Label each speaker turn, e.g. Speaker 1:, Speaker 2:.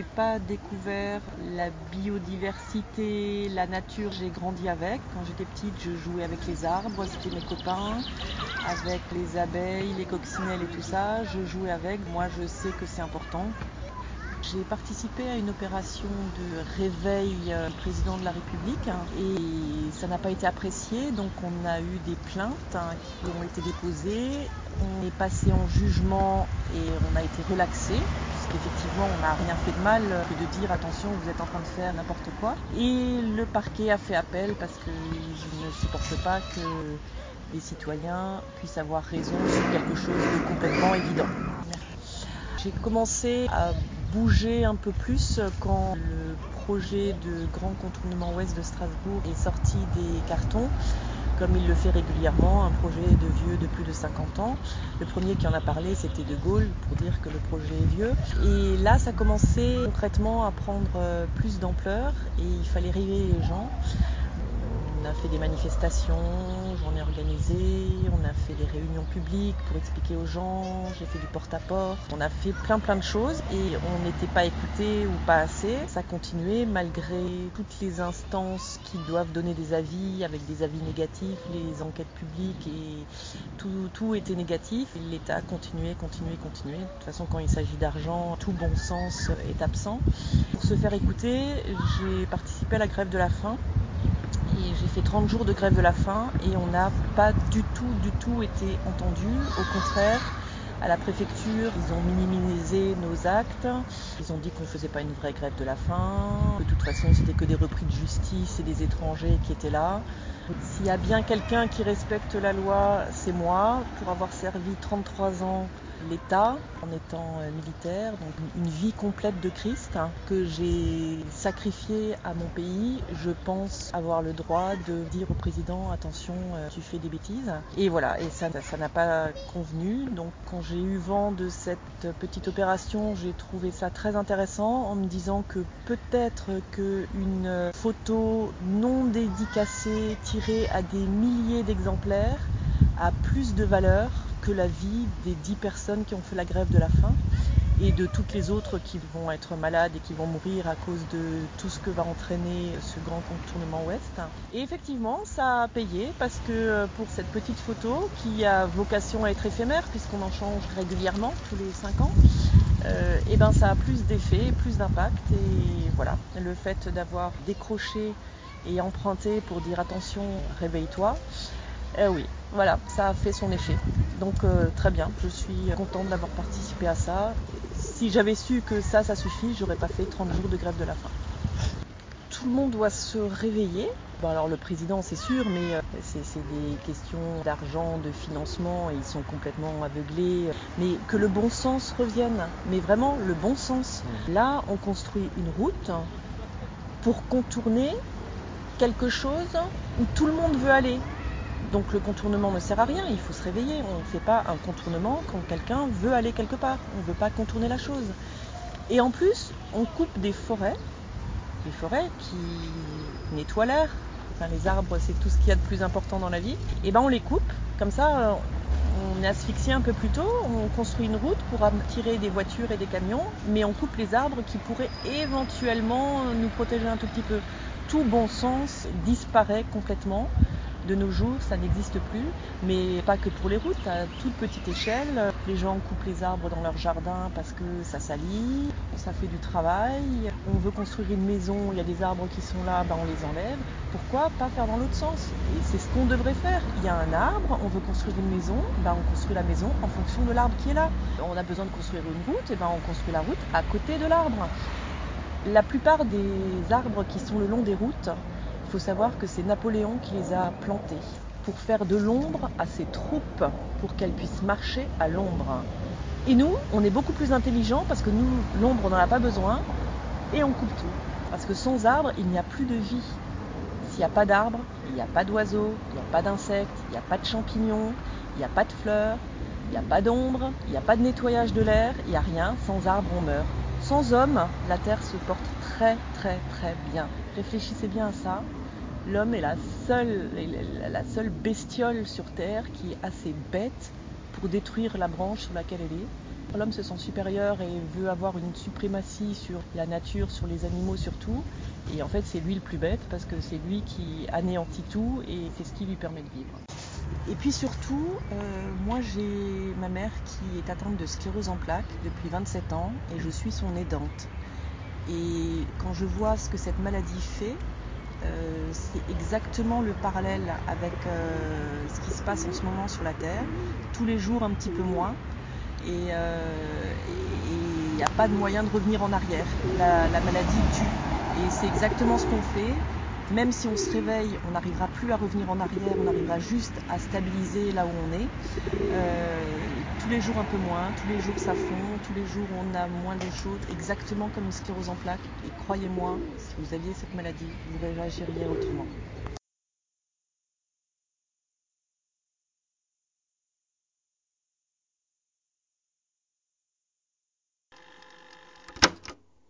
Speaker 1: j'ai pas découvert la biodiversité, la nature, j'ai grandi avec. Quand j'étais petite, je jouais avec les arbres, c'était mes copains, avec les abeilles, les coccinelles et tout ça, je jouais avec. Moi, je sais que c'est important. J'ai participé à une opération de réveil euh, du président de la République hein, et ça n'a pas été apprécié, donc on a eu des plaintes hein, qui ont été déposées. On est passé en jugement et on a été relaxé, puisqu'effectivement on n'a rien fait de mal que de dire attention vous êtes en train de faire n'importe quoi. Et le parquet a fait appel parce qu'il ne supporte pas que les citoyens puissent avoir raison sur quelque chose de complètement évident. J'ai commencé à bouger un peu plus quand le projet de grand contournement ouest de Strasbourg est sorti des cartons comme il le fait régulièrement, un projet de vieux de plus de 50 ans. Le premier qui en a parlé, c'était De Gaulle, pour dire que le projet est vieux. Et là, ça commençait concrètement à prendre euh, plus d'ampleur et il fallait réveiller les gens. On a fait des manifestations, j'en ai organisé, on a fait des réunions publiques pour expliquer aux gens, j'ai fait du porte-à-porte, on a fait plein plein de choses et on n'était pas écouté ou pas assez. Ça continuait malgré toutes les instances qui doivent donner des avis avec des avis négatifs, les enquêtes publiques et tout, tout était négatif. L'État continuait, continuait, continuait. De toute façon, quand il s'agit d'argent, tout bon sens est absent. Pour se faire écouter, j'ai participé à la grève de la faim j'ai fait 30 jours de grève de la faim et on n'a pas du tout, du tout été entendu. Au contraire, à la préfecture, ils ont minimisé nos actes. Ils ont dit qu'on ne faisait pas une vraie grève de la faim. De toute façon, c'était que des repris de justice et des étrangers qui étaient là. S'il y a bien quelqu'un qui respecte la loi, c'est moi. Pour avoir servi 33 ans l'État en étant euh, militaire, donc une vie complète de Christ hein, que j'ai sacrifié à mon pays. Je pense avoir le droit de dire au président attention, euh, tu fais des bêtises. Et voilà, et ça, ça n'a pas convenu. Donc quand j'ai eu vent de cette petite opération, j'ai trouvé ça très intéressant en me disant que peut-être qu'une photo non dédicacée tirée à des milliers d'exemplaires a plus de valeur que la vie des dix personnes qui ont fait la grève de la faim et de toutes les autres qui vont être malades et qui vont mourir à cause de tout ce que va entraîner ce grand contournement ouest. Et effectivement, ça a payé parce que euh, pour cette petite photo qui a vocation à être éphémère puisqu'on en change régulièrement tous les cinq ans, et euh, eh ben ça a plus d'effet, plus d'impact et voilà, le fait d'avoir décroché et emprunté pour dire attention, réveille-toi, eh oui, voilà, ça a fait son effet. Donc euh, très bien, je suis contente d'avoir participé à ça. Si j'avais su que ça, ça suffit, j'aurais pas fait 30 jours de grève de la faim. Tout le monde doit se réveiller. Bon alors le président c'est sûr, mais euh, c'est des questions d'argent, de financement, et ils sont complètement aveuglés. Mais que le bon sens revienne, mais vraiment le bon sens. Mmh. Là, on construit une route pour contourner quelque chose où tout le monde veut aller. Donc le contournement ne sert à rien, il faut se réveiller. On ne fait pas un contournement quand quelqu'un veut aller quelque part. On ne veut pas contourner la chose. Et en plus, on coupe des forêts, des forêts qui nettoient l'air. Enfin, les arbres, c'est tout ce qu'il y a de plus important dans la vie. Et ben on les coupe. Comme ça, on est asphyxié un peu plus tôt. On construit une route pour attirer des voitures et des camions, mais on coupe les arbres qui pourraient éventuellement nous protéger un tout petit peu. Tout bon sens disparaît complètement de nos jours, ça n'existe plus, mais pas que pour les routes, à toute petite échelle. Les gens coupent les arbres dans leur jardin parce que ça salit, ça fait du travail. On veut construire une maison, il y a des arbres qui sont là, ben on les enlève. Pourquoi pas faire dans l'autre sens? Et c'est ce qu'on devrait faire. Il y a un arbre, on veut construire une maison, ben on construit la maison en fonction de l'arbre qui est là. On a besoin de construire une route, et ben on construit la route à côté de l'arbre. La plupart des arbres qui sont le long des routes, faut savoir que c'est Napoléon qui les a plantés pour faire de l'ombre à ses troupes, pour qu'elles puissent marcher à l'ombre. Et nous, on est beaucoup plus intelligents parce que nous, l'ombre, on n'en a pas besoin et on coupe tout. Parce que sans arbre, il n'y a plus de vie. S'il n'y a pas d'arbres, il n'y a pas d'oiseaux, il n'y a pas d'insectes, il n'y a pas de champignons, il n'y a pas de fleurs, il n'y a pas d'ombre, il n'y a pas de nettoyage de l'air, il n'y a rien. Sans arbre, on meurt. Sans homme, la Terre se porte très très très bien. Réfléchissez bien à ça l'homme est la seule, la seule bestiole sur Terre qui est assez bête pour détruire la branche sur laquelle elle est. L'homme se sent supérieur et veut avoir une suprématie sur la nature, sur les animaux surtout. Et en fait, c'est lui le plus bête parce que c'est lui qui anéantit tout et c'est ce qui lui permet de vivre. Et puis surtout, euh, moi j'ai ma mère qui est atteinte de sclérose en plaques depuis 27 ans et je suis son aidante. Et quand je vois ce que cette maladie fait, euh, c'est exactement le parallèle avec euh, ce qui se passe en ce moment sur la Terre. Tous les jours un petit peu moins. Et il n'y a pas de moyen de revenir en arrière. La maladie tue. Et c'est exactement ce qu'on fait. Même si on se réveille, on n'arrivera plus à revenir en arrière, on arrivera juste à stabiliser là où on est. Euh, tous les jours un peu moins, tous les jours ça fond, tous les jours on a moins d'eau chaude, exactement comme une sclérose en plaques. Et croyez-moi, si vous aviez cette maladie, vous réagiriez autrement.